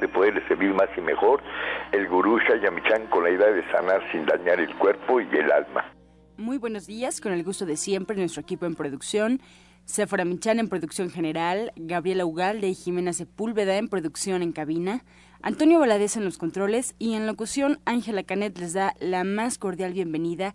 de poderle servir más y mejor, el gurú Shayamichan con la idea de sanar sin dañar el cuerpo y el alma. Muy buenos días, con el gusto de siempre, nuestro equipo en producción. Sephora Michan en producción general, Gabriela Ugalde y Jimena Sepúlveda en producción en cabina, Antonio Valadez en los controles y en locución Ángela Canet les da la más cordial bienvenida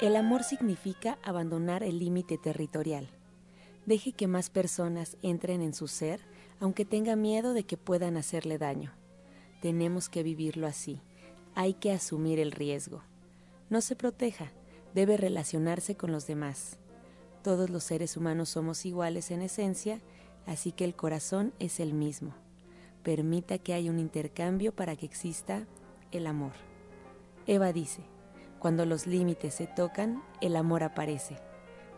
El amor significa abandonar el límite territorial. Deje que más personas entren en su ser, aunque tenga miedo de que puedan hacerle daño. Tenemos que vivirlo así. Hay que asumir el riesgo. No se proteja, debe relacionarse con los demás. Todos los seres humanos somos iguales en esencia, así que el corazón es el mismo. Permita que haya un intercambio para que exista el amor. Eva dice, cuando los límites se tocan, el amor aparece.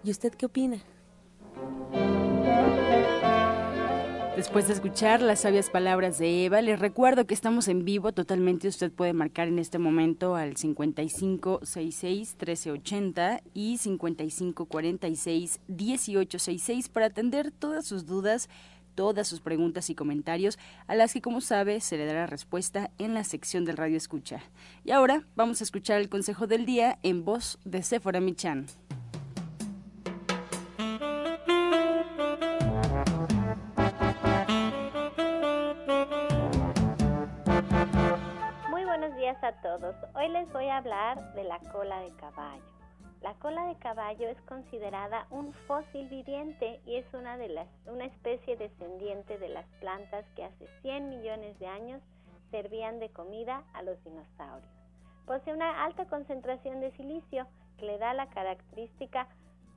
¿Y usted qué opina? Después de escuchar las sabias palabras de Eva, les recuerdo que estamos en vivo totalmente. Usted puede marcar en este momento al 5566-1380 y 5546-1866 para atender todas sus dudas todas sus preguntas y comentarios, a las que como sabe se le dará respuesta en la sección del Radio Escucha. Y ahora vamos a escuchar el consejo del día en voz de Sephora Michan. Muy buenos días a todos. Hoy les voy a hablar de la cola de caballo. La cola de caballo es considerada un fósil viviente y es una, de las, una especie descendiente de las plantas que hace 100 millones de años servían de comida a los dinosaurios. Posee una alta concentración de silicio que le da la característica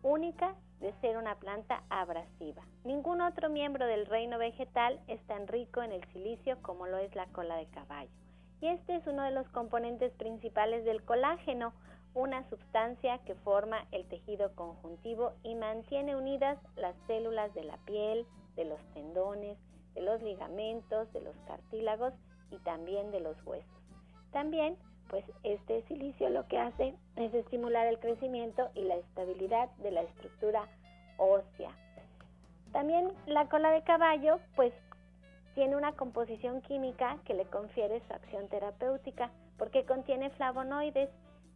única de ser una planta abrasiva. Ningún otro miembro del reino vegetal es tan rico en el silicio como lo es la cola de caballo. Y este es uno de los componentes principales del colágeno, una sustancia que forma el tejido conjuntivo y mantiene unidas las células de la piel, de los tendones, de los ligamentos, de los cartílagos y también de los huesos. También, pues este silicio lo que hace es estimular el crecimiento y la estabilidad de la estructura ósea. También la cola de caballo, pues tiene una composición química que le confiere su acción terapéutica porque contiene flavonoides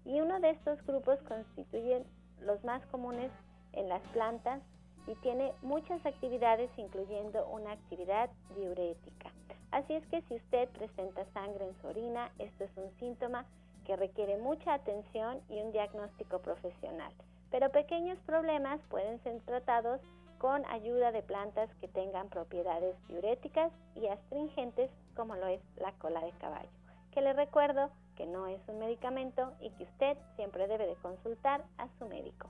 y uno de estos grupos constituye los más comunes en las plantas y tiene muchas actividades incluyendo una actividad diurética. Así es que si usted presenta sangre en su orina, esto es un síntoma que requiere mucha atención y un diagnóstico profesional. Pero pequeños problemas pueden ser tratados con ayuda de plantas que tengan propiedades diuréticas y astringentes como lo es la cola de caballo. Que le recuerdo que no es un medicamento y que usted siempre debe de consultar a su médico.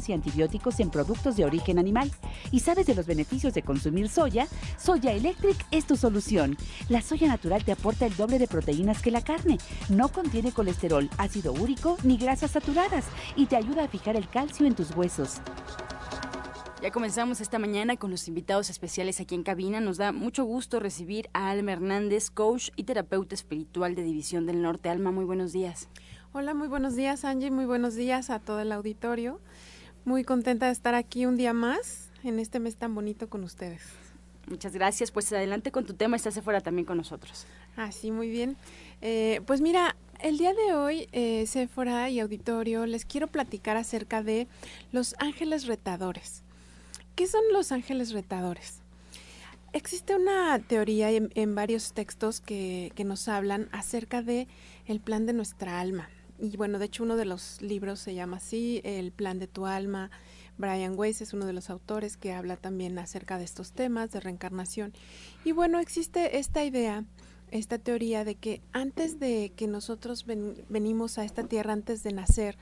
y antibióticos en productos de origen animal y sabes de los beneficios de consumir soya, Soya Electric es tu solución. La soya natural te aporta el doble de proteínas que la carne, no contiene colesterol, ácido úrico ni grasas saturadas y te ayuda a fijar el calcio en tus huesos. Ya comenzamos esta mañana con los invitados especiales aquí en cabina. Nos da mucho gusto recibir a Alma Hernández, coach y terapeuta espiritual de División del Norte. Alma, muy buenos días. Hola, muy buenos días Angie, muy buenos días a todo el auditorio. Muy contenta de estar aquí un día más en este mes tan bonito con ustedes. Muchas gracias. Pues adelante con tu tema, estás afuera también con nosotros. Ah, sí, muy bien. Eh, pues mira, el día de hoy, eh, Sephora y auditorio, les quiero platicar acerca de los ángeles retadores. ¿Qué son los ángeles retadores? Existe una teoría en, varios textos que, que, nos hablan acerca de el plan de nuestra alma. Y bueno, de hecho uno de los libros se llama así, El plan de tu alma. Brian Weiss es uno de los autores que habla también acerca de estos temas de reencarnación. Y bueno, existe esta idea, esta teoría de que antes de que nosotros venimos a esta tierra, antes de nacer,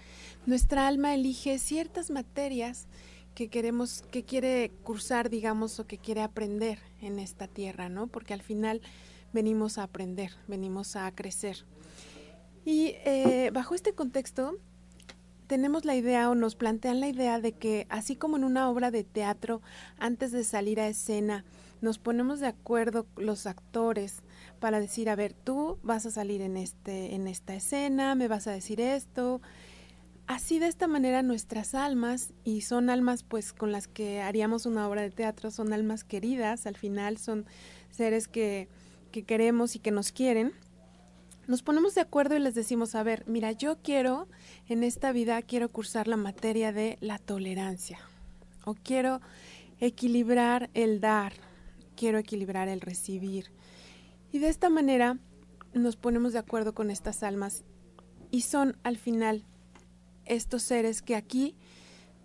nuestra alma elige ciertas materias que queremos, que quiere cursar, digamos, o que quiere aprender en esta tierra, ¿no? Porque al final venimos a aprender, venimos a crecer. Y eh, bajo este contexto, tenemos la idea o nos plantean la idea de que así como en una obra de teatro, antes de salir a escena, nos ponemos de acuerdo los actores para decir, a ver, tú vas a salir en este en esta escena, me vas a decir esto, Así de esta manera nuestras almas, y son almas pues con las que haríamos una obra de teatro, son almas queridas, al final son seres que, que queremos y que nos quieren, nos ponemos de acuerdo y les decimos, a ver, mira, yo quiero, en esta vida quiero cursar la materia de la tolerancia, o quiero equilibrar el dar, quiero equilibrar el recibir. Y de esta manera nos ponemos de acuerdo con estas almas y son al final estos seres que aquí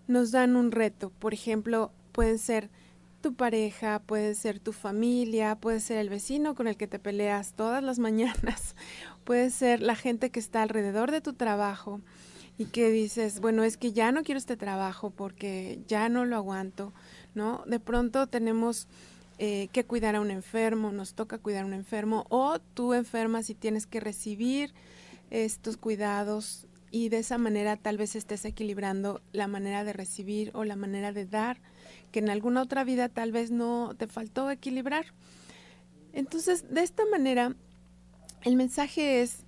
nos dan un reto. Por ejemplo, pueden ser tu pareja, puede ser tu familia, puede ser el vecino con el que te peleas todas las mañanas, puede ser la gente que está alrededor de tu trabajo y que dices, bueno, es que ya no quiero este trabajo porque ya no lo aguanto, ¿no? De pronto tenemos eh, que cuidar a un enfermo, nos toca cuidar a un enfermo o tú enfermas y tienes que recibir estos cuidados y de esa manera tal vez estés equilibrando la manera de recibir o la manera de dar, que en alguna otra vida tal vez no te faltó equilibrar. Entonces, de esta manera, el mensaje es,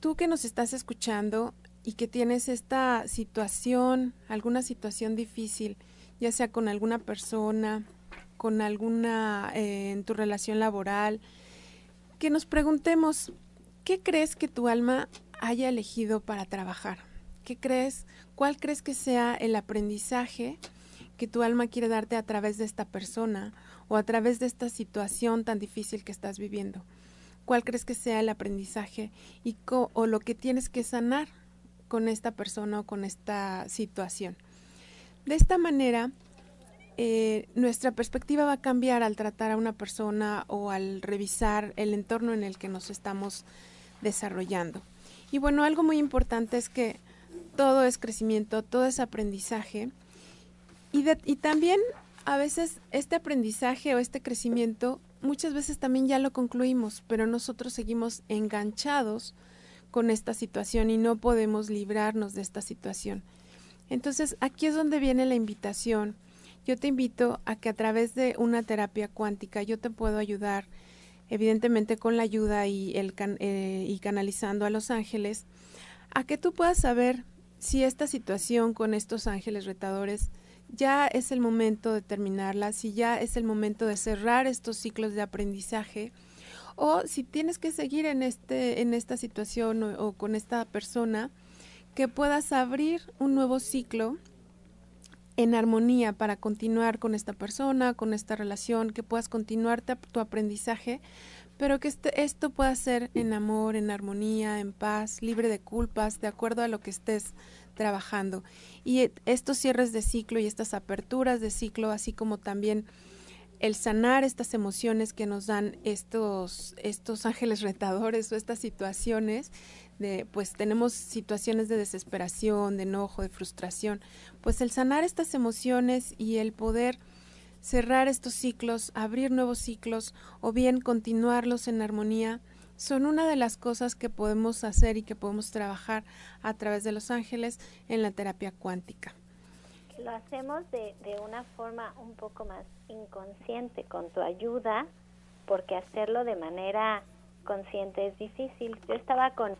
tú que nos estás escuchando y que tienes esta situación, alguna situación difícil, ya sea con alguna persona, con alguna eh, en tu relación laboral, que nos preguntemos, ¿qué crees que tu alma haya elegido para trabajar? ¿Qué crees? ¿Cuál crees que sea el aprendizaje que tu alma quiere darte a través de esta persona o a través de esta situación tan difícil que estás viviendo? ¿Cuál crees que sea el aprendizaje y o lo que tienes que sanar con esta persona o con esta situación? De esta manera, eh, nuestra perspectiva va a cambiar al tratar a una persona o al revisar el entorno en el que nos estamos desarrollando. Y bueno, algo muy importante es que todo es crecimiento, todo es aprendizaje. Y, y también a veces este aprendizaje o este crecimiento muchas veces también ya lo concluimos, pero nosotros seguimos enganchados con esta situación y no podemos librarnos de esta situación. Entonces aquí es donde viene la invitación. Yo te invito a que a través de una terapia cuántica yo te puedo ayudar evidentemente con la ayuda y, el eh, y canalizando a los ángeles, a que tú puedas saber si esta situación con estos ángeles retadores ya es el momento de terminarla, si ya es el momento de cerrar estos ciclos de aprendizaje, o si tienes que seguir en, este, en esta situación o con esta persona, que puedas abrir un nuevo ciclo en armonía para continuar con esta persona, con esta relación, que puedas continuar tu aprendizaje, pero que este, esto pueda ser en amor, en armonía, en paz, libre de culpas, de acuerdo a lo que estés trabajando. Y estos cierres de ciclo y estas aperturas de ciclo, así como también el sanar estas emociones que nos dan estos, estos ángeles retadores o estas situaciones, de pues tenemos situaciones de desesperación, de enojo, de frustración, pues el sanar estas emociones y el poder cerrar estos ciclos, abrir nuevos ciclos o bien continuarlos en armonía, son una de las cosas que podemos hacer y que podemos trabajar a través de los ángeles en la terapia cuántica. Lo hacemos de, de una forma un poco más inconsciente con tu ayuda, porque hacerlo de manera consciente es difícil. Yo estaba con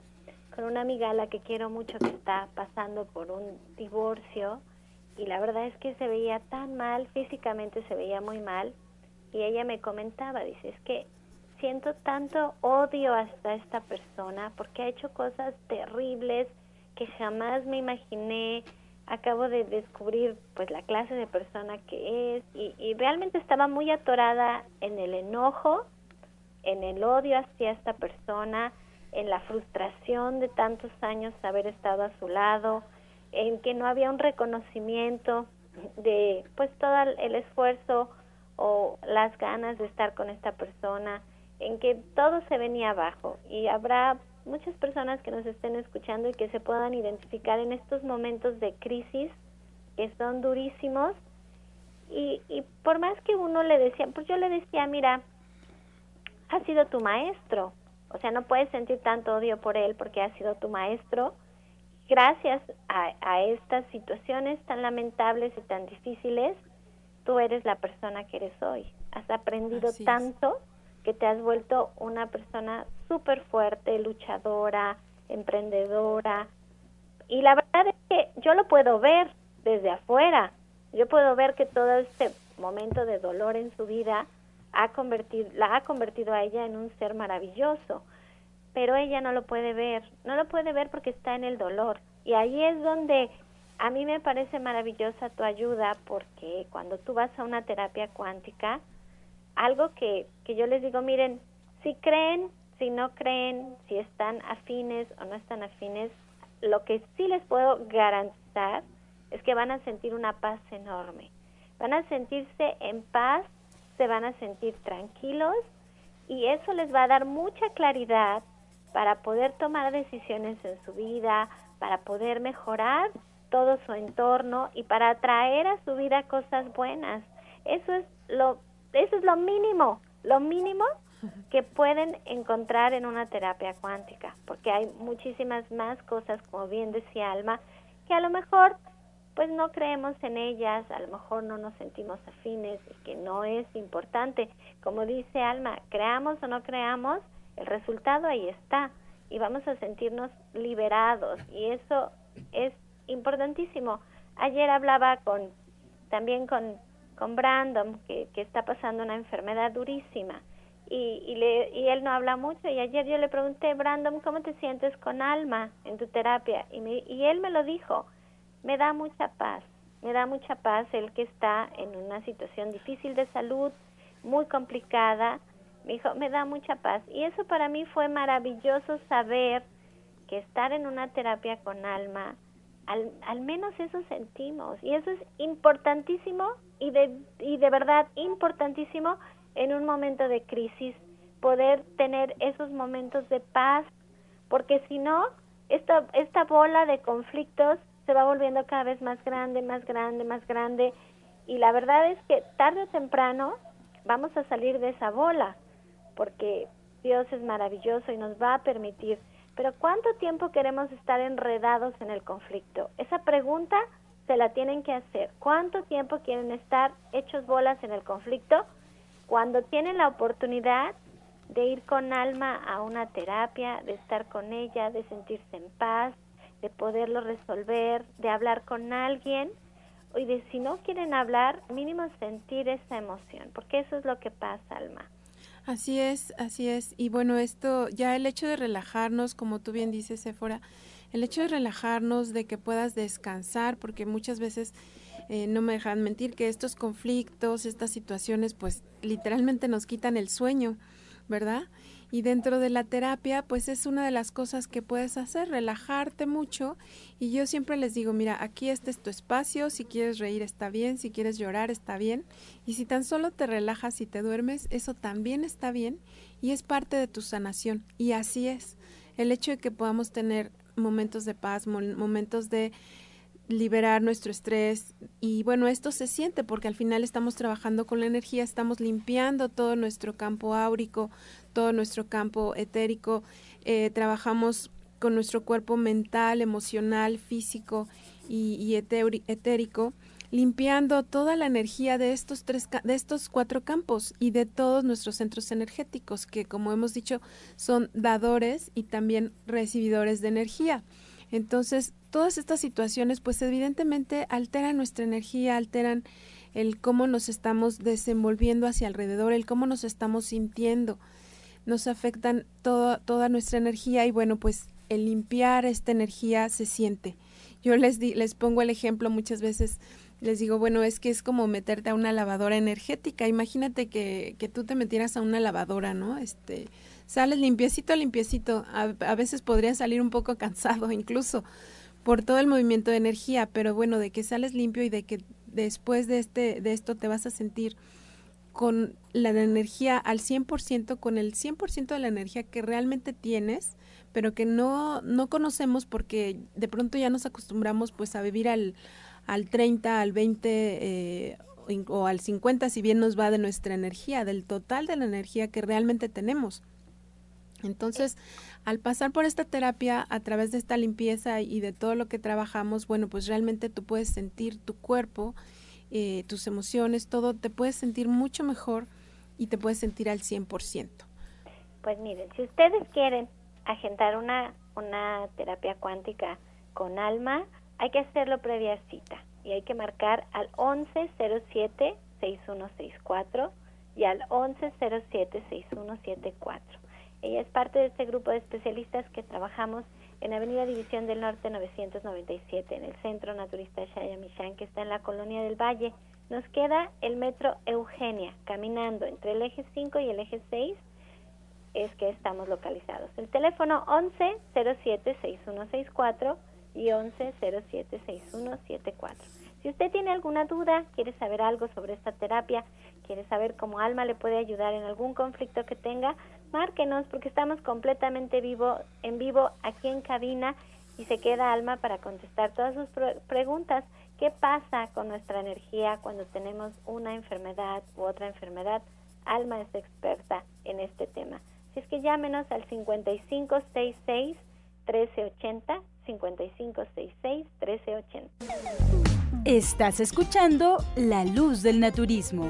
con una amiga a la que quiero mucho que está pasando por un divorcio y la verdad es que se veía tan mal, físicamente se veía muy mal y ella me comentaba, dice, es que siento tanto odio hasta esta persona porque ha hecho cosas terribles que jamás me imaginé, acabo de descubrir pues la clase de persona que es y, y realmente estaba muy atorada en el enojo, en el odio hacia esta persona, en la frustración de tantos años haber estado a su lado, en que no había un reconocimiento de pues todo el esfuerzo o las ganas de estar con esta persona, en que todo se venía abajo. Y habrá muchas personas que nos estén escuchando y que se puedan identificar en estos momentos de crisis que son durísimos. Y, y por más que uno le decía, pues yo le decía, mira, ha sido tu maestro, o sea, no puedes sentir tanto odio por él porque ha sido tu maestro. Gracias a, a estas situaciones tan lamentables y tan difíciles, tú eres la persona que eres hoy. Has aprendido tanto que te has vuelto una persona súper fuerte, luchadora, emprendedora. Y la verdad es que yo lo puedo ver desde afuera. Yo puedo ver que todo este momento de dolor en su vida ha convertido, la ha convertido a ella en un ser maravilloso. Pero ella no lo puede ver. No lo puede ver porque está en el dolor. Y ahí es donde a mí me parece maravillosa tu ayuda porque cuando tú vas a una terapia cuántica, algo que, que yo les digo, miren, si creen, si no creen, si están afines o no están afines, lo que sí les puedo garantizar es que van a sentir una paz enorme. Van a sentirse en paz, se van a sentir tranquilos y eso les va a dar mucha claridad para poder tomar decisiones en su vida, para poder mejorar todo su entorno y para atraer a su vida cosas buenas. Eso es lo eso es lo mínimo, lo mínimo que pueden encontrar en una terapia cuántica, porque hay muchísimas más cosas, como bien decía Alma, que a lo mejor pues no creemos en ellas, a lo mejor no nos sentimos afines y que no es importante. Como dice Alma, creamos o no creamos, el resultado ahí está y vamos a sentirnos liberados y eso es importantísimo. Ayer hablaba con también con con Brandon, que, que está pasando una enfermedad durísima. Y, y, le, y él no habla mucho. Y ayer yo le pregunté, Brandon, ¿cómo te sientes con alma en tu terapia? Y, me, y él me lo dijo, me da mucha paz, me da mucha paz el que está en una situación difícil de salud, muy complicada. Me dijo, me da mucha paz. Y eso para mí fue maravilloso saber que estar en una terapia con alma al, al, menos eso sentimos. Y eso es importantísimo y de, y de verdad importantísimo en un momento de crisis poder tener esos momentos de paz porque si no esta, esta bola de conflictos se va volviendo cada vez más grande, más grande, más grande. Y la verdad es que tarde o temprano vamos a salir de esa bola porque Dios es maravilloso y nos va a permitir pero ¿cuánto tiempo queremos estar enredados en el conflicto? Esa pregunta se la tienen que hacer. ¿Cuánto tiempo quieren estar hechos bolas en el conflicto? Cuando tienen la oportunidad de ir con alma a una terapia, de estar con ella, de sentirse en paz, de poderlo resolver, de hablar con alguien, y de si no quieren hablar, mínimo sentir esa emoción, porque eso es lo que pasa, alma. Así es, así es. Y bueno, esto, ya el hecho de relajarnos, como tú bien dices, Sephora, el hecho de relajarnos, de que puedas descansar, porque muchas veces eh, no me dejan mentir que estos conflictos, estas situaciones, pues literalmente nos quitan el sueño, ¿verdad? Y dentro de la terapia, pues es una de las cosas que puedes hacer, relajarte mucho. Y yo siempre les digo, mira, aquí este es tu espacio, si quieres reír está bien, si quieres llorar está bien. Y si tan solo te relajas y te duermes, eso también está bien y es parte de tu sanación. Y así es. El hecho de que podamos tener momentos de paz, momentos de liberar nuestro estrés y bueno, esto se siente porque al final estamos trabajando con la energía, estamos limpiando todo nuestro campo áurico, todo nuestro campo etérico, eh, trabajamos con nuestro cuerpo mental, emocional, físico y, y etérico, limpiando toda la energía de estos tres de estos cuatro campos y de todos nuestros centros energéticos que como hemos dicho son dadores y también recibidores de energía. Entonces, todas estas situaciones pues evidentemente alteran nuestra energía, alteran el cómo nos estamos desenvolviendo hacia alrededor, el cómo nos estamos sintiendo, nos afectan toda nuestra energía y bueno, pues el limpiar esta energía se siente. Yo les, di, les pongo el ejemplo muchas veces, les digo, bueno, es que es como meterte a una lavadora energética. Imagínate que, que tú te metieras a una lavadora, ¿no? Este, sales limpiecito, limpiecito. A, a veces podría salir un poco cansado incluso por todo el movimiento de energía, pero bueno, de que sales limpio y de que después de, este, de esto te vas a sentir con la energía al 100%, con el 100% de la energía que realmente tienes, pero que no, no conocemos porque de pronto ya nos acostumbramos pues a vivir al, al 30, al 20 eh, o al 50, si bien nos va de nuestra energía, del total de la energía que realmente tenemos. Entonces, al pasar por esta terapia, a través de esta limpieza y de todo lo que trabajamos, bueno, pues realmente tú puedes sentir tu cuerpo, eh, tus emociones, todo, te puedes sentir mucho mejor y te puedes sentir al 100%. Pues miren, si ustedes quieren agendar una, una terapia cuántica con alma, hay que hacerlo previa cita y hay que marcar al 1107-6164 y al 1107-6174. Ella es parte de este grupo de especialistas que trabajamos en Avenida División del Norte 997, en el Centro Naturista Michan, que está en la Colonia del Valle. Nos queda el metro Eugenia, caminando entre el eje 5 y el eje 6 es que estamos localizados. El teléfono 11 07 6164 y 11 07 6174. Si usted tiene alguna duda, quiere saber algo sobre esta terapia, quiere saber cómo Alma le puede ayudar en algún conflicto que tenga, márquenos porque estamos completamente vivo en vivo aquí en cabina y se queda Alma para contestar todas sus preguntas. ¿Qué pasa con nuestra energía cuando tenemos una enfermedad u otra enfermedad? Alma es experta en este tema. Si es que llámenos al 5566 1380 5566 1380. Estás escuchando La Luz del Naturismo.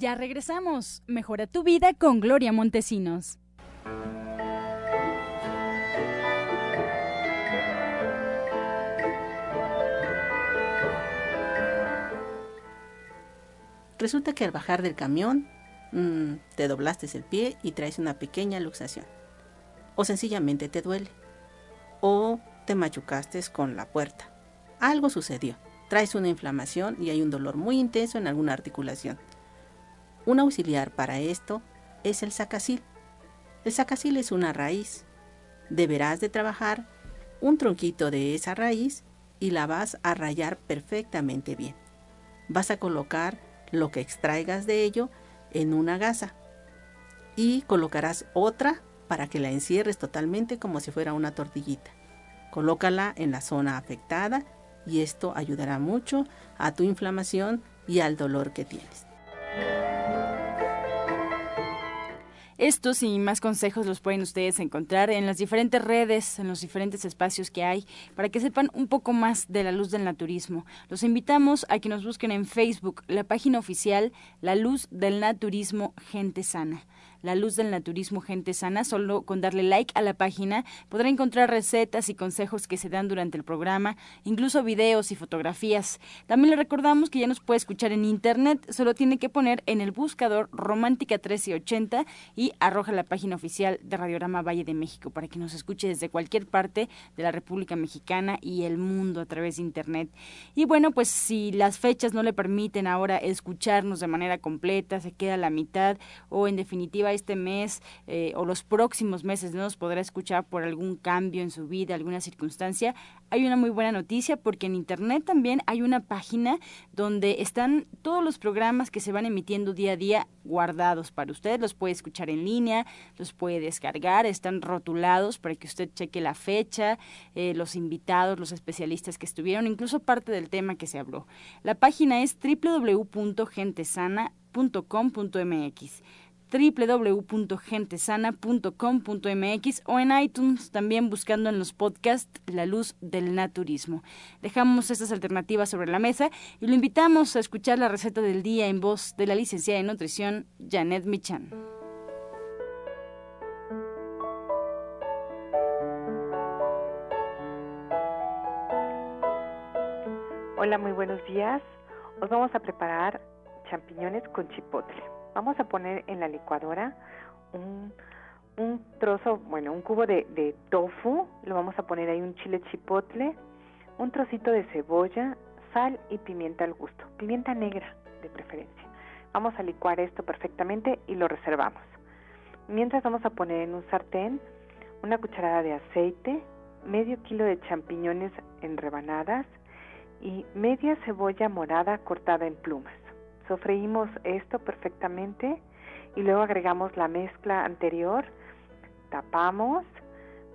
Ya regresamos. Mejora tu vida con Gloria Montesinos. Resulta que al bajar del camión Mm, te doblaste el pie y traes una pequeña luxación. O sencillamente te duele. O te machucaste con la puerta. Algo sucedió. Traes una inflamación y hay un dolor muy intenso en alguna articulación. Un auxiliar para esto es el sacasil. El sacasil es una raíz. Deberás de trabajar un tronquito de esa raíz y la vas a rayar perfectamente bien. Vas a colocar lo que extraigas de ello en una gasa y colocarás otra para que la encierres totalmente como si fuera una tortillita. Colócala en la zona afectada y esto ayudará mucho a tu inflamación y al dolor que tienes. Estos y más consejos los pueden ustedes encontrar en las diferentes redes, en los diferentes espacios que hay, para que sepan un poco más de la luz del naturismo. Los invitamos a que nos busquen en Facebook, la página oficial La Luz del Naturismo Gente Sana. La Luz del Naturismo Gente Sana. Solo con darle like a la página podrá encontrar recetas y consejos que se dan durante el programa, incluso videos y fotografías. También le recordamos que ya nos puede escuchar en internet, solo tiene que poner en el buscador Romántica 1380 y arroja la página oficial de Radiorama Valle de México para que nos escuche desde cualquier parte de la República Mexicana y el mundo a través de internet. Y bueno, pues si las fechas no le permiten ahora escucharnos de manera completa, se queda a la mitad o en definitiva este mes eh, o los próximos meses no nos podrá escuchar por algún cambio en su vida, alguna circunstancia, hay una muy buena noticia porque en Internet también hay una página donde están todos los programas que se van emitiendo día a día guardados para usted. Los puede escuchar en línea, los puede descargar, están rotulados para que usted cheque la fecha, eh, los invitados, los especialistas que estuvieron, incluso parte del tema que se habló. La página es www.gentesana.com.mx www.gentesana.com.mx o en iTunes también buscando en los podcasts La Luz del Naturismo. Dejamos estas alternativas sobre la mesa y lo invitamos a escuchar la receta del día en voz de la licenciada en nutrición Janet Michan. Hola, muy buenos días. Os vamos a preparar champiñones con chipotle. Vamos a poner en la licuadora un trozo, bueno, un cubo de, de tofu, lo vamos a poner ahí un chile chipotle, un trocito de cebolla, sal y pimienta al gusto, pimienta negra de preferencia. Vamos a licuar esto perfectamente y lo reservamos. Mientras vamos a poner en un sartén una cucharada de aceite, medio kilo de champiñones en rebanadas y media cebolla morada cortada en plumas. Sofreímos esto perfectamente y luego agregamos la mezcla anterior, tapamos,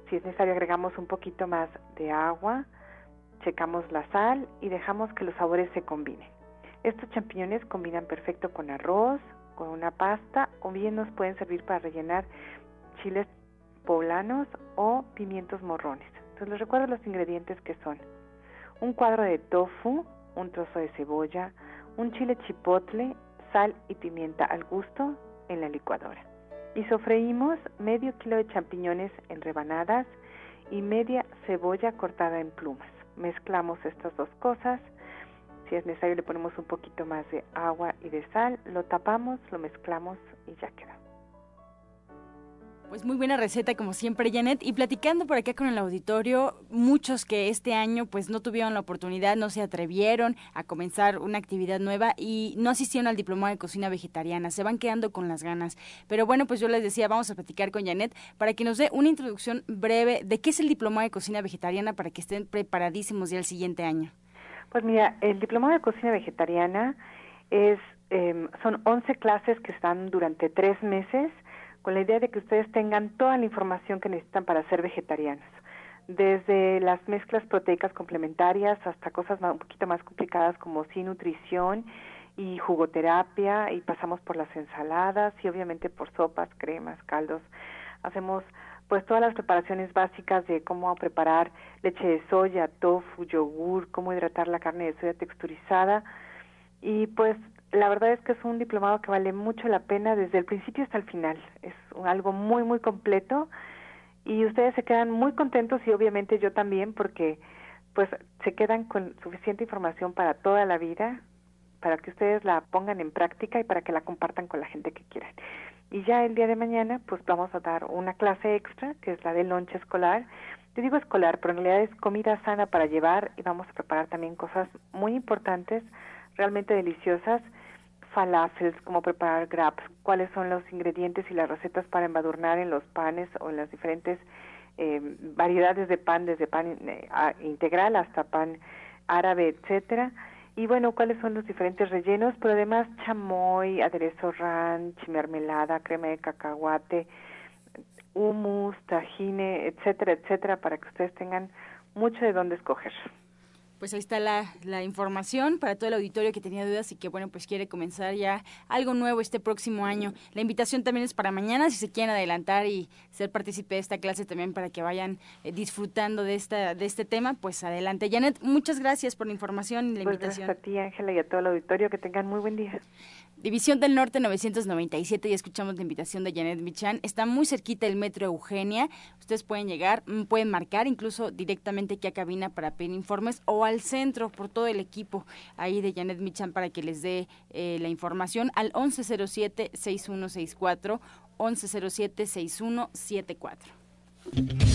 si es necesario agregamos un poquito más de agua, checamos la sal y dejamos que los sabores se combinen. Estos champiñones combinan perfecto con arroz, con una pasta o bien nos pueden servir para rellenar chiles poblanos o pimientos morrones. Entonces les recuerdo los ingredientes que son un cuadro de tofu, un trozo de cebolla, un chile chipotle, sal y pimienta al gusto en la licuadora. Y sofreímos medio kilo de champiñones en rebanadas y media cebolla cortada en plumas. Mezclamos estas dos cosas. Si es necesario le ponemos un poquito más de agua y de sal, lo tapamos, lo mezclamos y ya queda. Pues muy buena receta como siempre, Janet. Y platicando por acá con el auditorio, muchos que este año pues no tuvieron la oportunidad, no se atrevieron a comenzar una actividad nueva y no asistieron al diplomado de cocina vegetariana, se van quedando con las ganas. Pero bueno, pues yo les decía, vamos a platicar con Janet para que nos dé una introducción breve de qué es el diplomado de cocina vegetariana para que estén preparadísimos ya el siguiente año. Pues mira, el diplomado de cocina vegetariana es eh, son 11 clases que están durante tres meses con la idea de que ustedes tengan toda la información que necesitan para ser vegetarianos, desde las mezclas proteicas complementarias hasta cosas un poquito más complicadas como sin nutrición y jugoterapia y pasamos por las ensaladas y obviamente por sopas, cremas, caldos. Hacemos pues todas las preparaciones básicas de cómo preparar leche de soya, tofu, yogur, cómo hidratar la carne de soya texturizada y pues la verdad es que es un diplomado que vale mucho la pena desde el principio hasta el final. Es algo muy, muy completo y ustedes se quedan muy contentos y obviamente yo también porque pues se quedan con suficiente información para toda la vida, para que ustedes la pongan en práctica y para que la compartan con la gente que quieran. Y ya el día de mañana pues vamos a dar una clase extra, que es la de lonche escolar. Yo digo escolar, pero en realidad es comida sana para llevar y vamos a preparar también cosas muy importantes, realmente deliciosas falafels, cómo preparar grabs, cuáles son los ingredientes y las recetas para embadurnar en los panes o en las diferentes eh, variedades de pan, desde pan eh, integral hasta pan árabe, etcétera. Y bueno, cuáles son los diferentes rellenos, pero además chamoy, aderezo ranch, mermelada, crema de cacahuate, hummus, tajine, etcétera, etcétera, para que ustedes tengan mucho de dónde escoger pues ahí está la, la, información para todo el auditorio que tenía dudas y que, bueno, pues quiere comenzar ya algo nuevo este próximo año. La invitación también es para mañana, si se quieren adelantar y ser partícipe de esta clase también para que vayan eh, disfrutando de, esta, de este tema, pues adelante. Janet, muchas gracias por la información y la pues invitación. Gracias a ti, Ángela, y a todo el auditorio. Que tengan muy buen día. División del Norte 997 y escuchamos la invitación de Janet Michan. Está muy cerquita el metro Eugenia. Ustedes pueden llegar, mm, pueden marcar incluso directamente aquí a cabina para pedir informes o al centro por todo el equipo ahí de Janet Michan para que les dé eh, la información al 1107-6164, 1107-6174.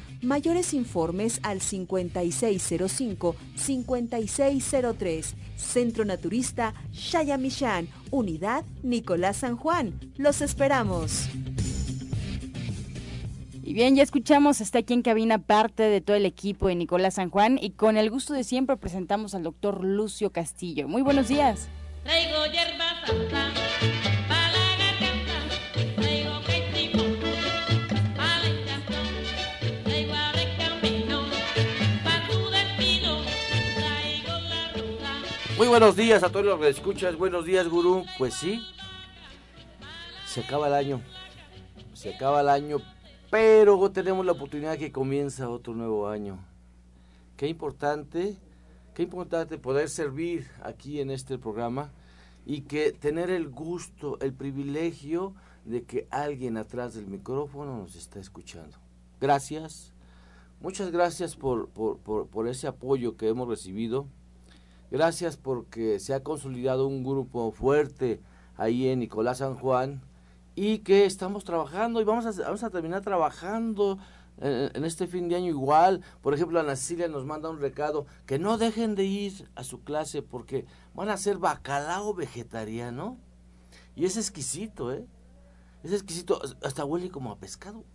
Mayores informes al 5605-5603. Centro Naturista Shayamishan, Unidad Nicolás San Juan. Los esperamos. Y bien, ya escuchamos, está aquí en cabina parte de todo el equipo de Nicolás San Juan y con el gusto de siempre presentamos al doctor Lucio Castillo. Muy buenos días. Muy buenos días a todos los que escuchas. Buenos días, gurú. Pues sí, se acaba el año. Se acaba el año, pero tenemos la oportunidad que comienza otro nuevo año. Qué importante, qué importante poder servir aquí en este programa y que tener el gusto, el privilegio de que alguien atrás del micrófono nos está escuchando. Gracias, muchas gracias por, por, por, ese apoyo que hemos recibido. Gracias porque se ha consolidado un grupo fuerte ahí en Nicolás San Juan y que estamos trabajando y vamos a, vamos a terminar trabajando en, este fin de año igual. Por ejemplo, Ana Cecilia nos manda un recado que no dejen de ir a su clase porque van a hacer bacalao vegetariano. Y es exquisito, ¿eh? Es exquisito, hasta huele como a pescado.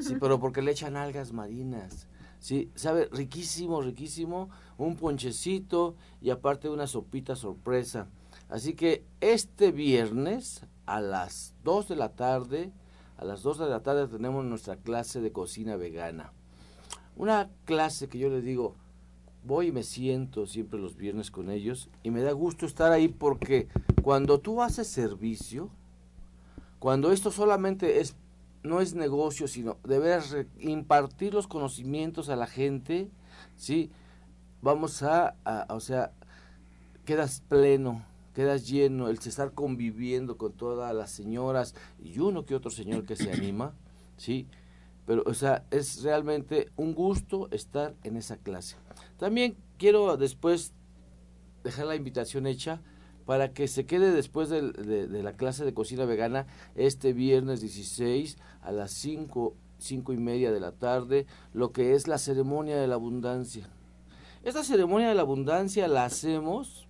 Sí, pero porque le echan algas marinas. Sí, sabe, riquísimo, riquísimo. Un ponchecito y aparte una sopita sorpresa. Así que este viernes a las 2 de la tarde, a las 2 de la tarde tenemos nuestra clase de cocina vegana. Una clase que yo les digo, voy y me siento siempre los viernes con ellos y me da gusto estar ahí porque cuando tú haces servicio, cuando esto solamente es no es negocio, sino deberás impartir los conocimientos a la gente, ¿sí? Vamos a, a, o sea, quedas pleno, quedas lleno, el estar conviviendo con todas las señoras y uno que otro señor que se anima, ¿sí? Pero, o sea, es realmente un gusto estar en esa clase. También quiero después dejar la invitación hecha para que se quede después de, la clase de cocina vegana este viernes 16 a las 5, cinco y media de la tarde, lo que es la ceremonia de la abundancia. Esta ceremonia de la abundancia la hacemos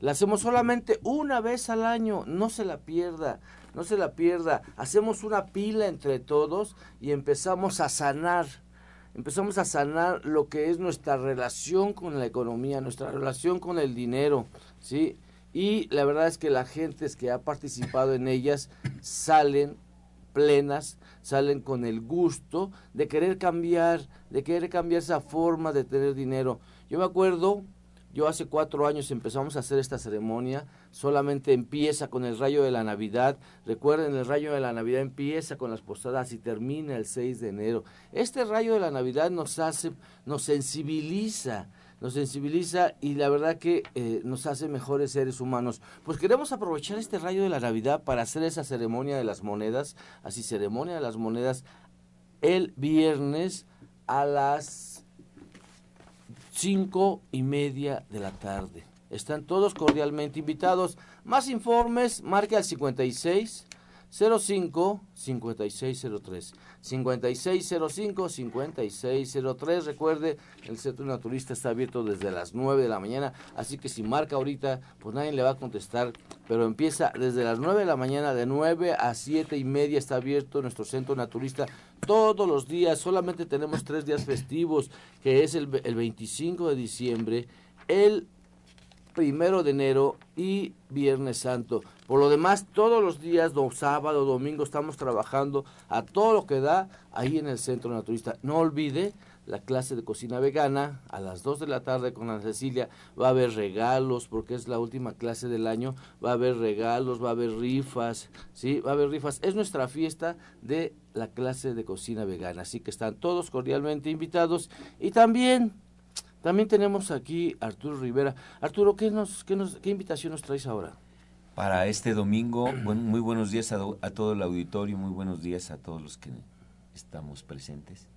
la hacemos solamente una vez al año, no se la pierda, no se la pierda. Hacemos una pila entre todos y empezamos a sanar. Empezamos a sanar lo que es nuestra relación con la economía, nuestra relación con el dinero, ¿sí? Y la verdad es que la gente que ha participado en ellas salen plenas, salen con el gusto de querer cambiar, de querer cambiar esa forma de tener dinero. Yo me acuerdo yo hace cuatro años empezamos a hacer esta ceremonia, solamente empieza con el rayo de la Navidad. Recuerden, el rayo de la Navidad empieza con las posadas y termina el 6 de enero. Este rayo de la Navidad nos hace, nos sensibiliza, nos sensibiliza y la verdad que eh, nos hace mejores seres humanos. Pues queremos aprovechar este rayo de la Navidad para hacer esa ceremonia de las monedas, así ceremonia de las monedas, el viernes a las cinco y media de la tarde. Están todos cordialmente invitados. Más informes, marque al 56 05 5603. 5605 5603. Recuerde, el Centro Naturista está abierto desde las 9 de la mañana, así que si marca ahorita, pues nadie le va a contestar, pero empieza desde las 9 de la mañana, de 9 a 7 y media está abierto nuestro Centro Naturista todos los días, solamente tenemos tres días festivos, que es el, el 25 de diciembre, el primero de enero y Viernes Santo. Por lo demás, todos los días, sábado, domingo, estamos trabajando a todo lo que da ahí en el Centro Naturista. No olvide la clase de cocina vegana a las 2 de la tarde con Ana Cecilia. Va a haber regalos porque es la última clase del año. Va a haber regalos, va a haber rifas, ¿sí? Va a haber rifas. Es nuestra fiesta de la clase de cocina vegana. Así que están todos cordialmente invitados. Y también también tenemos aquí a Arturo Rivera. Arturo, ¿qué, nos, qué, nos, qué invitación nos traes ahora? Para este domingo, muy buenos días a, todo el auditorio, muy buenos días a todos los que estamos presentes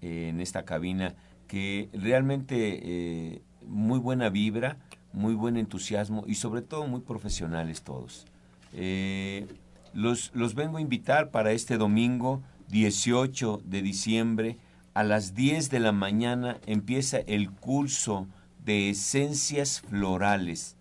en esta cabina, que realmente eh, muy buena vibra, muy buen entusiasmo y sobre todo muy profesionales todos. Eh, los, los vengo a invitar para este domingo 18 de diciembre a las 10 de la mañana empieza el curso de esencias florales.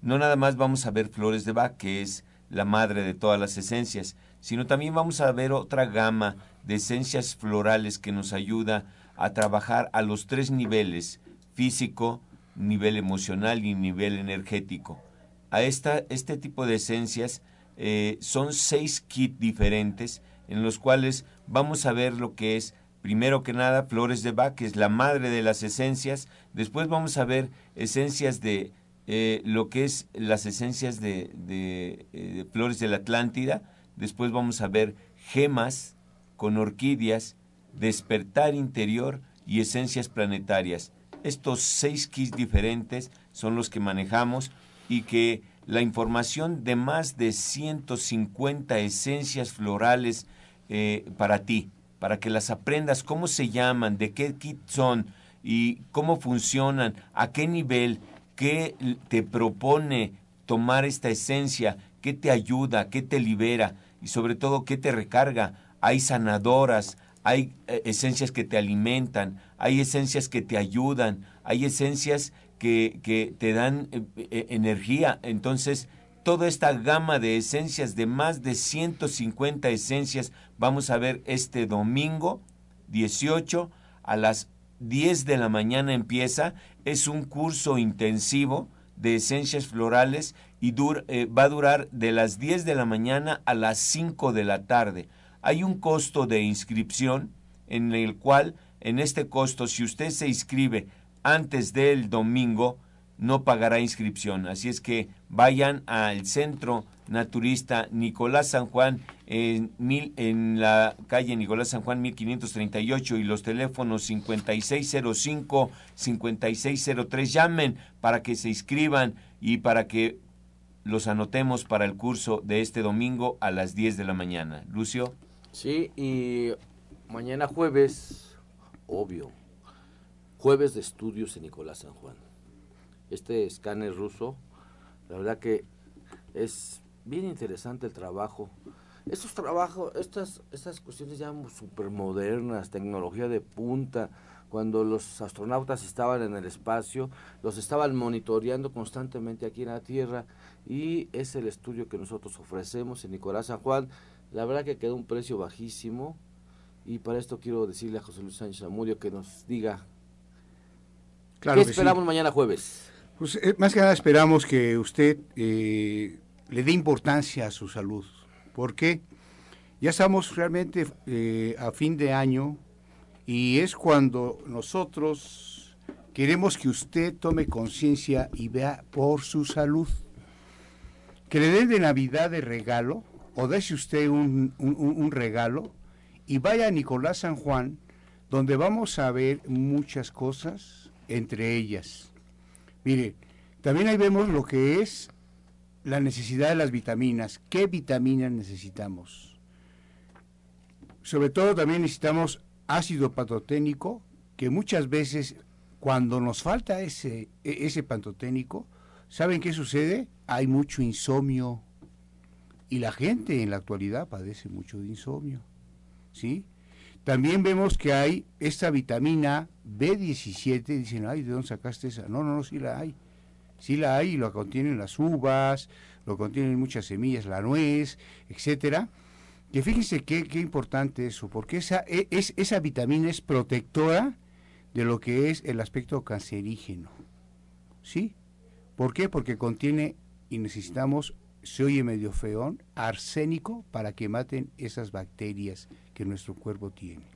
No nada más vamos a ver flores de Bach, que es la madre de todas las esencias, sino también vamos a ver otra gama de esencias florales que nos ayuda a trabajar a los tres niveles, físico, nivel emocional y nivel energético. A esta, este tipo de esencias eh, son seis kits diferentes en los cuales vamos a ver lo que es, primero que nada, flores de Bach, que es la madre de las esencias. Después vamos a ver esencias de eh, lo que es las esencias eh, de flores de la Atlántida. Después vamos a ver gemas con orquídeas, despertar interior y esencias planetarias. Estos seis kits diferentes son los que manejamos y que la información de más de 150 esencias florales eh, para ti, para que las aprendas, cómo se llaman, de qué kit son y cómo funcionan, a qué nivel, qué te propone tomar esta esencia, qué te ayuda, qué te libera y sobre todo qué te recarga. Hay sanadoras, hay eh, esencias que te alimentan, hay esencias que te ayudan, hay esencias que, que te dan eh, energía. Entonces, toda esta gama de esencias, de más de 150 esencias, vamos a ver este domingo 18 a las 10 de la mañana empieza. Es un curso intensivo de esencias florales y eh, va a durar de las 10 de la mañana a las 5 de la tarde. Hay un costo de inscripción en el cual, en este costo, si usted se inscribe antes del domingo, no pagará inscripción. Así es que vayan al centro naturista Nicolás San Juan en, mil, en la calle Nicolás San Juan 1538 y los teléfonos 5605 5603 llamen para que se inscriban y para que los anotemos para el curso de este domingo a las 10 de la mañana. Lucio. Sí, y mañana jueves, obvio, jueves de estudios en Nicolás San Juan este escáner ruso. La verdad que es bien interesante el trabajo. Estos trabajos, estas, estas cuestiones ya súper modernas, tecnología de punta, cuando los astronautas estaban en el espacio, los estaban monitoreando constantemente aquí en la Tierra y es el estudio que nosotros ofrecemos en Nicolás San Juan. La verdad que quedó un precio bajísimo y para esto quiero decirle a José Luis Sánchez Amudio que nos diga claro qué esperamos mañana jueves. Pues eh, más que nada esperamos que usted eh, le dé importancia a su salud. porque Ya estamos realmente eh, a fin de año y es cuando nosotros queremos que usted tome conciencia y vea por su salud. Que le den de Navidad de regalo o dése usted un, regalo y vaya a Nicolás San Juan, donde vamos a ver muchas cosas, entre ellas Mire, también ahí vemos lo que es la necesidad de las vitaminas. ¿Qué vitaminas necesitamos? Sobre todo también necesitamos ácido patoténico, que muchas veces cuando nos falta ese, e, ese pantoténico, ¿saben qué sucede? Hay mucho insomnio. Y la gente en la actualidad padece mucho de insomnio. ¿Sí? También vemos que hay esta vitamina B17, dicen, ay, ¿de dónde sacaste esa? No, no, no, sí la hay. Sí la hay lo contienen las uvas, lo contienen muchas semillas, la nuez, etcétera. Que fíjense qué, qué importante eso, porque esa, e, es, esa vitamina es protectora de lo que es el aspecto cancerígeno. ¿Sí? ¿Por qué? Porque contiene, y necesitamos, se oye medio feón, arsénico para que maten esas bacterias que nuestro cuerpo tiene.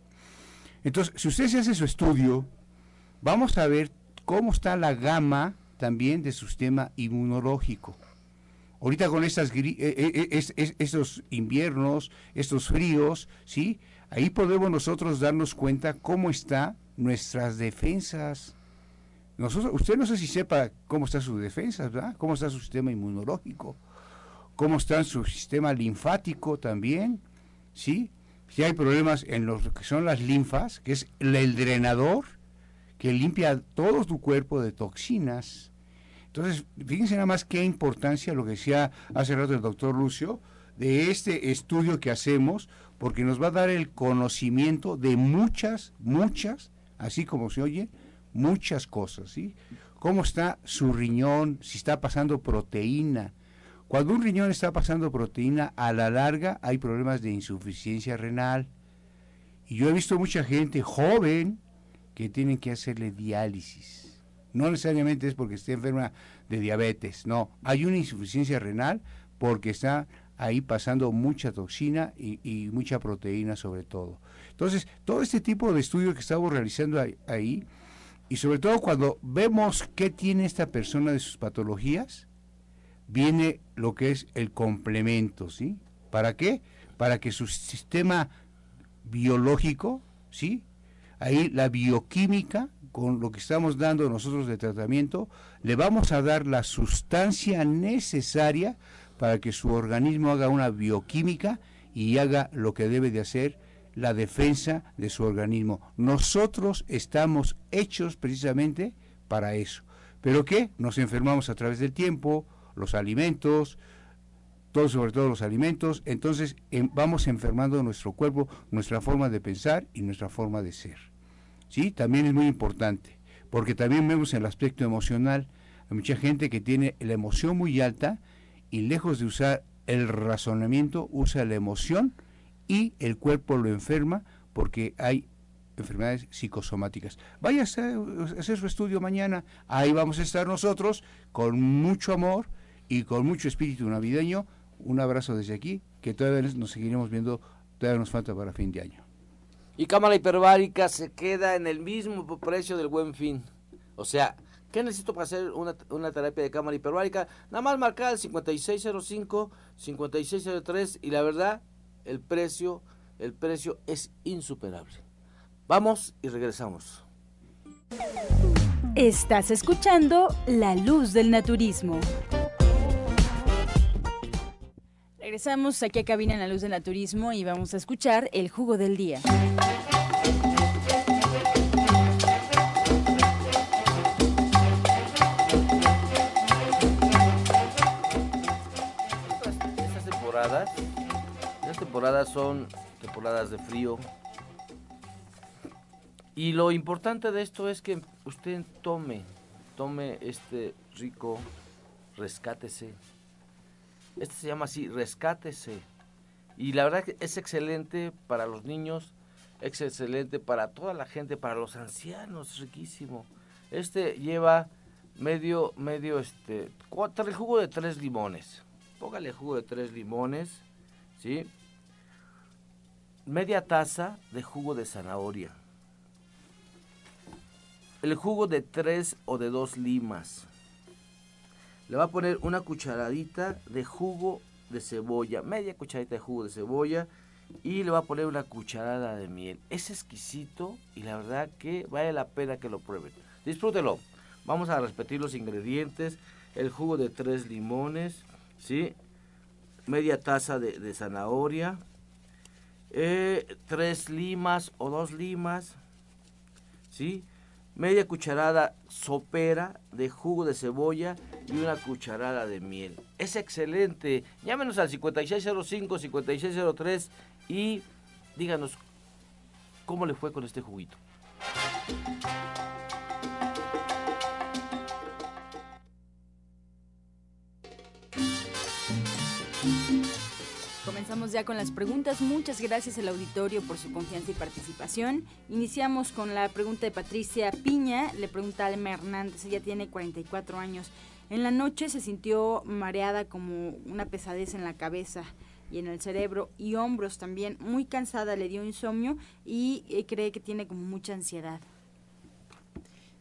Entonces, si usted se hace su estudio, vamos a ver cómo está la gama también de su sistema inmunológico. Ahorita con estas eh, eh, eh, estos inviernos, estos fríos, ¿sí? Ahí podemos nosotros darnos cuenta cómo están nuestras defensas. Nosotros, usted no sé si sepa cómo está su defensa, ¿verdad? Cómo está su sistema inmunológico, cómo está su sistema linfático también, ¿sí? Si hay problemas en lo que son las linfas, que es el drenador que limpia todo tu cuerpo de toxinas, Entonces, fíjense nada más qué importancia lo que decía hace rato el doctor Lucio, de este estudio que hacemos, porque nos va a dar el conocimiento de muchas, muchas, así como se oye, muchas cosas, ¿sí? Cómo está su riñón, si está pasando proteína. Cuando un riñón está pasando proteína, a la larga hay problemas de insuficiencia renal. Y yo he visto mucha gente joven que tienen que hacerle diálisis. No necesariamente es porque esté enferma de diabetes, no. Hay una insuficiencia renal porque está ahí pasando mucha toxina y, mucha proteína sobre todo. Entonces, todo este tipo de estudios que estamos realizando ahí, y sobre todo cuando vemos qué tiene esta persona de sus patologías, viene lo que es el complemento, ¿sí? ¿Para qué? Para que su sistema biológico, ¿sí? Ahí la bioquímica, con lo que estamos dando nosotros de tratamiento, le vamos a dar la sustancia necesaria para que su organismo haga una bioquímica y haga lo que debe de hacer la defensa de su organismo. Nosotros estamos hechos precisamente para eso. ¿Pero qué? Nos enfermamos a través del tiempo, los alimentos, todo, sobre todo los alimentos, entonces em, vamos enfermando nuestro cuerpo, nuestra forma de pensar y nuestra forma de ser. ¿Sí? También es muy importante, porque también vemos el aspecto emocional, hay mucha gente que tiene la emoción muy alta y lejos de usar el razonamiento, usa la emoción y el cuerpo lo enferma porque hay enfermedades psicosomáticas. Vaya a hacer, su estudio mañana, ahí vamos a estar nosotros con mucho amor y con mucho espíritu navideño. Un abrazo desde aquí, que todavía nos seguiremos viendo, todavía nos falta para fin de año. Y cámara hiperbárica se queda en el mismo precio del buen fin. O sea, ¿Qué necesito para hacer una, una terapia de cámara hiperbárica? Nada más marcar el 5605, 5603 y la verdad, el precio, el precio es insuperable. Vamos y regresamos. Estás escuchando La Luz del Naturismo. Regresamos aquí a Cabina en La Luz del Naturismo y vamos a escuchar el jugo del día. temporadas son temporadas de frío. Y lo importante de esto es que usted tome, tome este rico rescátese. Este se llama así, rescátese. Y la verdad que es excelente para los niños, es excelente para toda la gente, para los ancianos, riquísimo. Este lleva medio, medio, este, el jugo de tres limones. Póngale jugo de tres limones, ¿sí? media taza de jugo de zanahoria, el jugo de tres o de dos limas. Le va a poner una cucharadita de jugo de cebolla, media cucharadita de jugo de cebolla y le va a poner una cucharada de miel. Es exquisito y la verdad que vale la pena que lo prueben. Disfrútelo. Vamos a repetir los ingredientes. El jugo de tres limones, ¿sí? media taza de, zanahoria, eh, tres limas o dos limas, ¿sí? media cucharada sopera de jugo de cebolla y una cucharada de miel. Es excelente. Llámenos al 5605-5603 y díganos cómo le fue con este juguito. Comenzamos ya con las preguntas. Muchas gracias al auditorio por su confianza y participación. Iniciamos con la pregunta de Patricia Piña. Le pregunta a Alma Hernández, ella tiene 44 años. En la noche se sintió mareada como una pesadez en la cabeza y en el cerebro y hombros también. Muy cansada, le dio insomnio y eh, cree que tiene como mucha ansiedad.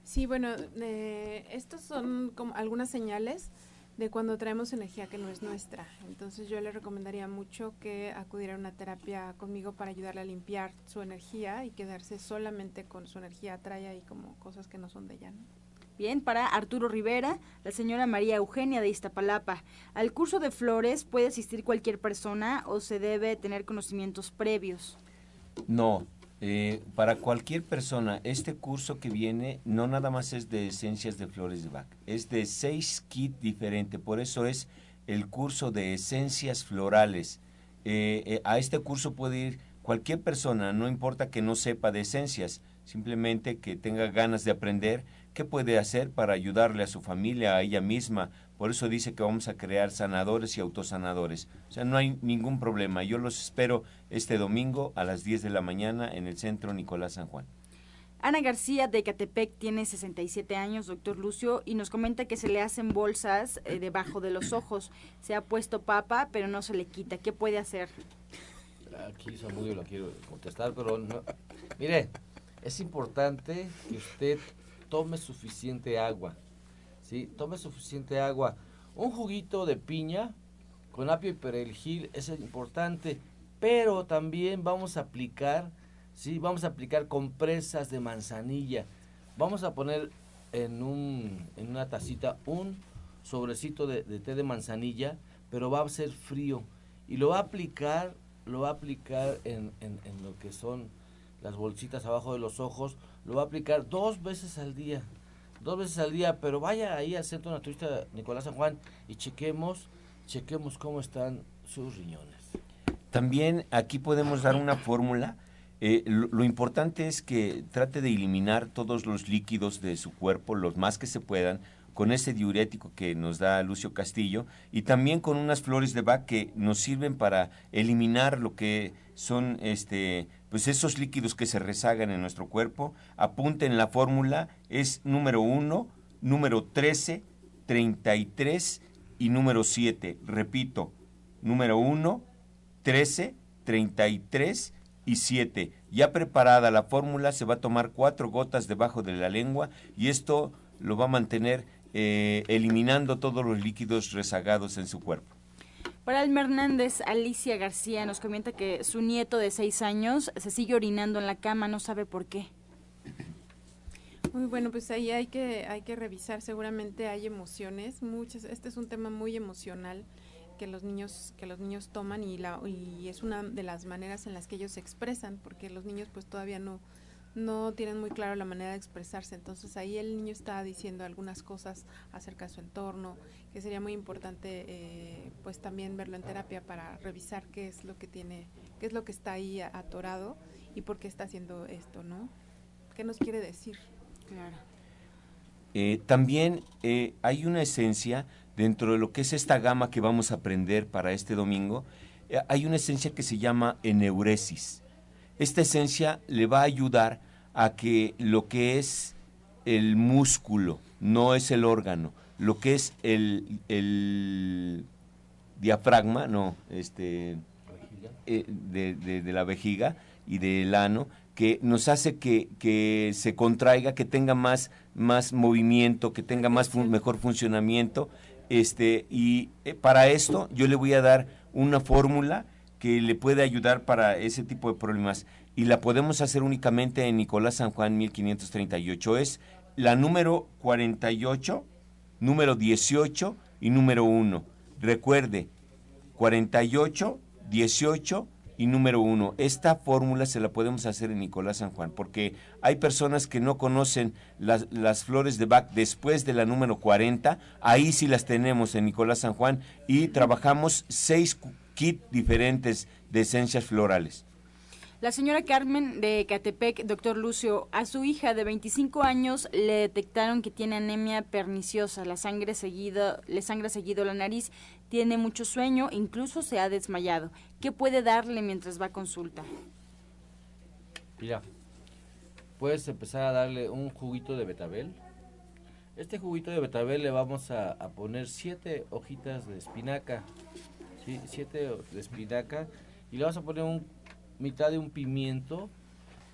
Sí, bueno, eh, estos son como algunas señales de cuando traemos energía que no es nuestra. Entonces yo le recomendaría mucho que acudiera a una terapia conmigo para ayudarle a limpiar su energía y quedarse solamente con su energía, trae ahí como cosas que no son de ella. Bien, para Arturo Rivera, la señora María Eugenia de Iztapalapa. ¿Al curso de flores puede asistir cualquier persona o se debe tener conocimientos previos? No, Eh, para cualquier persona, este curso que viene no nada más es de esencias de flores de Bach, es de seis kits diferentes, por eso es el curso de esencias florales. Eh, eh, a este curso puede ir cualquier persona, no importa que no sepa de esencias, simplemente que tenga ganas de aprender qué puede hacer para ayudarle a su familia, a ella misma. Por eso dice que vamos a crear sanadores y autosanadores. O sea, no hay ningún problema. Yo los espero este domingo a las 10 de la mañana en el Centro Nicolás San Juan. Ana García de Catepec tiene 67 años, doctor Lucio, y nos comenta que se le hacen bolsas eh, debajo de los ojos. Se ha puesto papa, pero no se le quita. ¿Qué puede hacer? Aquí Samudio lo quiero contestar, pero no. Mire, es importante que usted tome suficiente agua. ¿sí? Tome suficiente agua. Un juguito de piña con apio y perejil es importante, pero también vamos a aplicar, ¿sí? Vamos a aplicar compresas de manzanilla. Vamos a poner en, un, en una tacita un sobrecito de, té de manzanilla, pero va a ser frío. Y lo va a aplicar, lo va a aplicar en, en, en lo que son las bolsitas abajo de los ojos, lo va a aplicar dos veces al día. Dos veces al día, pero vaya ahí al Centro Naturista Nicolás San Juan y chequemos, chequemos cómo están sus riñones. También aquí podemos dar una fórmula. Eh, lo, importante es que trate de eliminar todos los líquidos de su cuerpo, los más que se puedan, con ese diurético que nos da Lucio Castillo y también con unas flores de Bach que nos sirven para eliminar lo que son este pues esos líquidos que se rezagan en nuestro cuerpo. Apunten la fórmula, es número 1, número 13, 33 y número 7. Repito, número 1, 13, 33 y 7. Ya preparada la fórmula, se va a tomar cuatro gotas debajo de la lengua y esto lo va a mantener eh, eliminando todos los líquidos rezagados en su cuerpo. Para Alma Hernández, Alicia García nos comenta que su nieto de seis años se sigue orinando en la cama, no sabe por qué. Muy bueno, pues ahí hay que, hay que revisar, seguramente hay emociones, muchas, este es un tema muy emocional que los niños, que los niños toman y, la, y es una de las maneras en las que ellos se expresan, porque los niños pues todavía no, no tienen muy claro la manera de expresarse. Entonces ahí el niño está diciendo algunas cosas acerca de su entorno, que sería muy importante eh, pues también verlo en terapia para revisar qué es lo que tiene, qué es lo que está ahí atorado y por qué está haciendo esto, ¿no? ¿Qué nos quiere decir? Claro. Eh, también eh, hay una esencia dentro de lo que es esta gama que vamos a aprender para este domingo. hay una esencia que se llama eneuresis. Esta esencia le va a ayudar a que lo que es el músculo, no es el órgano, lo que es el, el diafragma, no, este, eh, de, de, la vejiga y del ano, que nos hace que, que se contraiga, que tenga más, más movimiento, que tenga más mejor funcionamiento. Este, y eh, para esto yo le voy a dar una fórmula que le puede ayudar para ese tipo de problemas y la podemos hacer únicamente en Nicolás San Juan 1538. Es la número 48, número 18 y número 1. Recuerde, 48, 18 y número 1. Esta fórmula se la podemos hacer en Nicolás San Juan, porque hay personas que no conocen las, las, flores de Bach después de la número 40. Ahí sí las tenemos en Nicolás San Juan y trabajamos seis kits diferentes de esencias florales. La señora Carmen de Catepec, doctor Lucio, a su hija de 25 años le detectaron que tiene anemia perniciosa, la sangre seguido, le sangra seguido la nariz, tiene mucho sueño, incluso se ha desmayado. ¿Qué puede darle mientras va a consulta? Mira, puedes empezar a darle un juguito de betabel. Este juguito de betabel le vamos a, poner siete hojitas de espinaca, ¿sí? siete de espinaca, y le vamos a poner un mitad de un pimiento,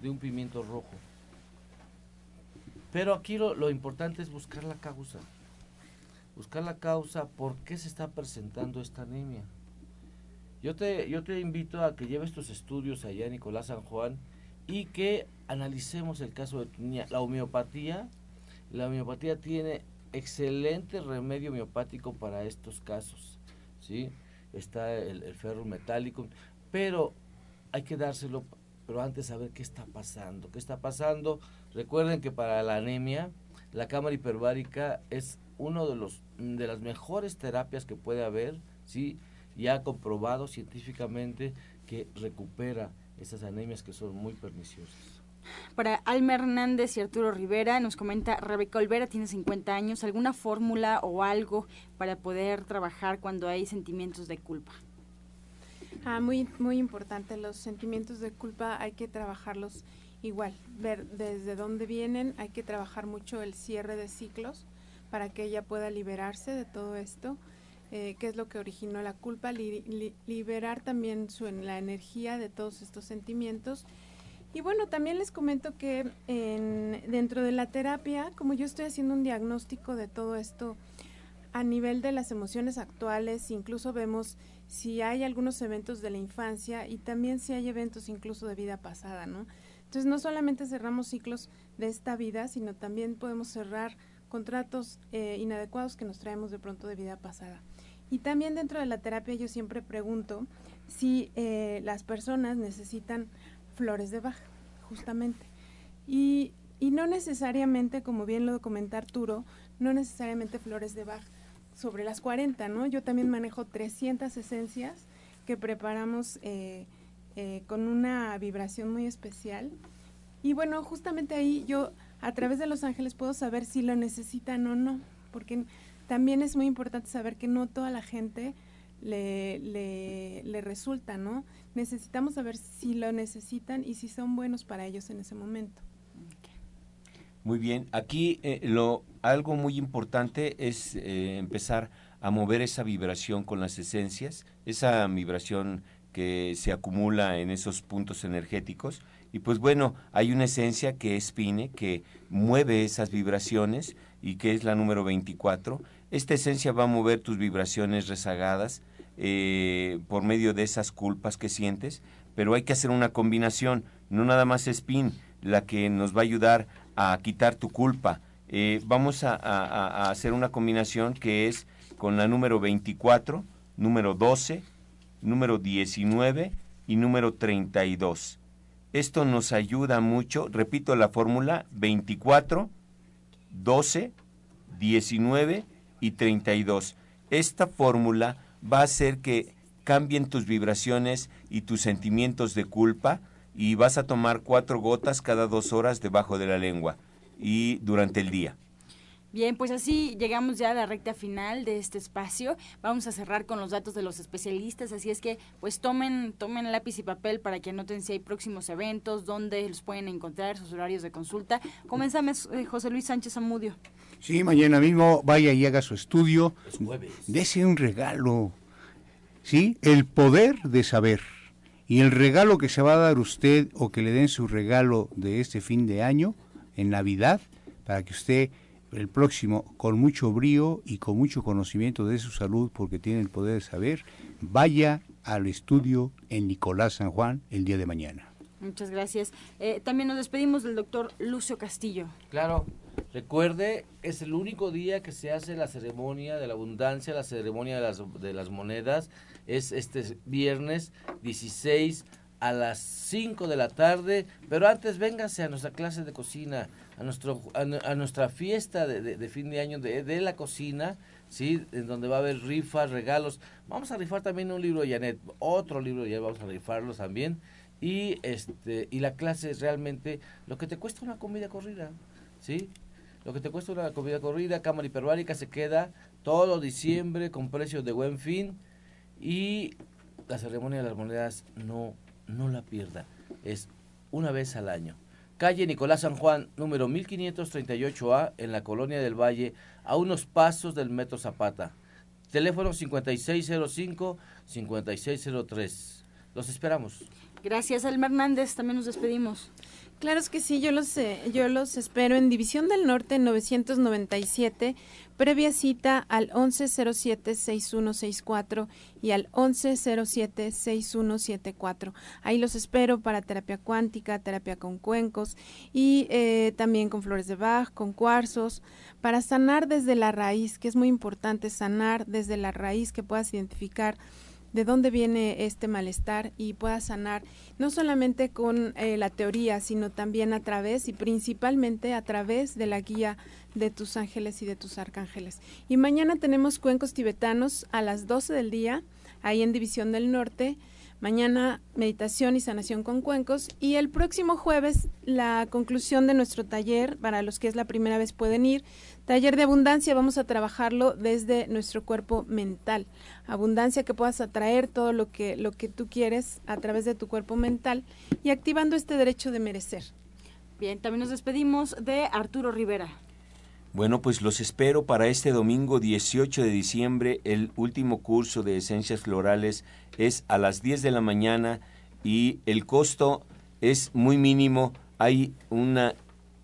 de un pimiento rojo. Pero aquí lo, lo, importante es buscar la causa. Buscar la causa por qué se está presentando esta anemia. Yo te, yo te invito a que lleves tus estudios allá, Nicolás San Juan, y que analicemos el caso de tu niña. La homeopatía, la homeopatía tiene excelente remedio homeopático para estos casos. ¿sí? Está el, el ferro metálico, pero hay que dárselo pero antes saber qué está pasando. ¿Qué está pasando? Recuerden que para la anemia, la cámara hiperbárica es uno de los de las mejores terapias que puede haber, sí, ya comprobado científicamente que recupera esas anemias que son muy perniciosas. Para Alma Hernández y Arturo Rivera, nos comenta, Rebeca Olvera tiene 50 años, ¿alguna fórmula o algo para poder trabajar cuando hay sentimientos de culpa? Ah, muy, muy importante, los sentimientos de culpa hay que trabajarlos igual, ver desde dónde vienen, hay que trabajar mucho el cierre de ciclos para que ella pueda liberarse de todo esto, eh, qué es lo que originó la culpa, liberar también su, la energía de todos estos sentimientos. Y bueno, también les comento que en, dentro de la terapia, como yo estoy haciendo un diagnóstico de todo esto a nivel de las emociones actuales, incluso vemos si hay algunos eventos de la infancia y también si hay eventos incluso de vida pasada, ¿no? Entonces no solamente cerramos ciclos de esta vida, sino también podemos cerrar contratos eh, inadecuados que nos traemos de pronto de vida pasada. Y también dentro de la terapia yo siempre pregunto si eh, las personas necesitan flores de Bach, justamente. Y, y no necesariamente, como bien lo comenta Arturo, no necesariamente flores de Bach sobre las 40, ¿no? Yo también manejo 300 esencias que preparamos eh, eh, con una vibración muy especial. Y bueno, justamente ahí yo a través de los ángeles puedo saber si lo necesitan o no, porque también es muy importante saber que no toda la gente le, le, le resulta, ¿no? necesitamos saber si lo necesitan y si son buenos para ellos en ese momento. Muy bien, aquí eh, lo algo muy importante es eh, empezar a mover esa vibración con las esencias, esa vibración que se acumula en esos puntos energéticos. Y pues bueno, hay una esencia que es Pine, que mueve esas vibraciones y que es la número 24. Esta esencia va a mover tus vibraciones rezagadas, eh, por medio de esas culpas que sientes, pero hay que hacer una combinación, no nada más es la que nos va a ayudar a quitar tu culpa. Eh, vamos a, hacer una combinación que es con la número 24, número 12, número 19 y número 32. Esto nos ayuda mucho, repito la fórmula, 24, 12, 19 y 32. Esta fórmula va a hacer que cambien tus vibraciones y tus sentimientos de culpa y vas a tomar cuatro gotas cada dos horas debajo de la lengua y durante el día. Bien, pues así llegamos ya a la recta final de este espacio. Vamos a cerrar con los datos de los especialistas, así es que pues tomen tomen lápiz y papel para que anoten si hay próximos eventos, dónde los pueden encontrar, sus horarios de consulta. Comenzamos, eh, José Luis Sánchez Amudio. Sí, mañana mismo vaya y haga su estudio. Dese un regalo. ¿Sí? El poder de saber. Y el regalo que se va a dar usted o que le den su regalo de este fin de año, en Navidad, para que usted el próximo, con mucho brío y con mucho conocimiento de su salud, porque tiene el poder de saber, vaya al estudio en Nicolás San Juan el día de mañana. Muchas gracias. Eh, también nos despedimos del doctor Lucio Castillo. Claro, recuerde, es el único día que se hace la ceremonia de la abundancia, la ceremonia de las, de las monedas. Es este viernes 16 a las 5 de la tarde, pero antes véngase a nuestra clase de cocina, a, nuestro, a, nuestra fiesta de, fin de año de, la cocina, ¿sí? En donde va a haber rifas, regalos. Vamos a rifar también un libro Janet, otro libro ya vamos a rifarlos también y este y la clase es realmente lo que te cuesta una comida corrida, ¿sí? Lo que te cuesta una comida corrida, cámara hiperbárica se queda todo diciembre con precios de buen fin y la ceremonia de las monedas no no la pierda, es una vez al año. Calle Nicolás San Juan, número 1538A, en la Colonia del Valle, a unos pasos del Metro Zapata. Teléfono 5605-5603. Los esperamos. Gracias, Alma Hernández. También nos despedimos. Claro es que sí, yo los, eh, yo los espero en División del Norte 997, previa cita al 1107-6164 y al 1107-6174. Ahí los espero para terapia cuántica, terapia con cuencos y eh, también con flores de Bach, con cuarzos, para sanar desde la raíz, que es muy importante sanar desde la raíz, que puedas identificar de dónde viene este malestar y puedas sanar, no solamente con eh, la teoría, sino también a través y principalmente a través de la guía de tus ángeles y de tus arcángeles. Y mañana tenemos cuencos tibetanos a las 12 del día, ahí en División del Norte. Mañana meditación y sanación con cuencos y el próximo jueves la conclusión de nuestro taller, para los que es la primera vez pueden ir, taller de abundancia, vamos a trabajarlo desde nuestro cuerpo mental. Abundancia que puedas atraer todo lo que, lo que tú quieres a través de tu cuerpo mental y activando este derecho de merecer. Bien, también nos despedimos de Arturo Rivera. Bueno, pues los espero para este domingo 18 de diciembre. El último curso de esencias florales es a las 10 de la mañana y el costo es muy mínimo. Hay un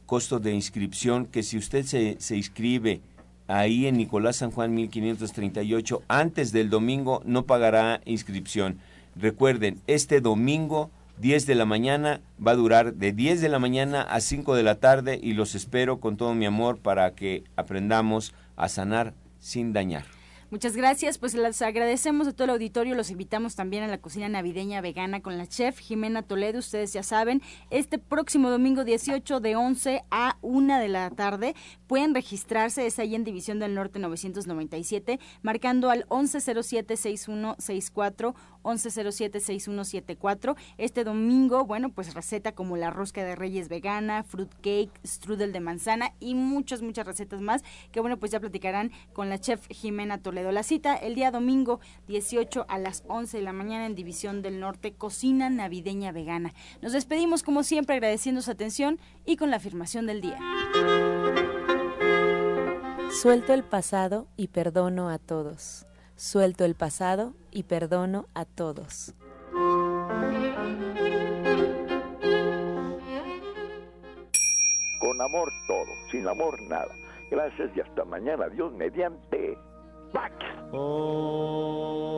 costo de inscripción que si usted se, se inscribe ahí en Nicolás San Juan 1538 antes del domingo no pagará inscripción. Recuerden, este domingo 10 de la mañana, va a durar de 10 de la mañana a 5 de la tarde y los espero con todo mi amor para que aprendamos a sanar sin dañar. Muchas gracias, pues les agradecemos a todo el auditorio, los invitamos también a la cocina navideña vegana con la chef Jimena Toledo, ustedes ya saben, este próximo domingo 18 de 11 a 1 de la tarde pueden registrarse, es ahí en División del Norte 997, marcando al 1107-6164, 1107-6174. Este domingo, bueno, pues receta como la rosca de reyes vegana, fruit cake, strudel de manzana y muchas, muchas recetas más que, bueno, pues ya platicarán con la chef Jimena Toledo. La cita el día domingo 18 a las 11 de la mañana en División del Norte, Cocina Navideña Vegana. Nos despedimos como siempre agradeciendo su atención y con la afirmación del día. Suelto el pasado y perdono a todos. Suelto el pasado y perdono a todos. Con amor todo, sin amor nada. Gracias y hasta mañana. Dios mediante. Pax. Oh.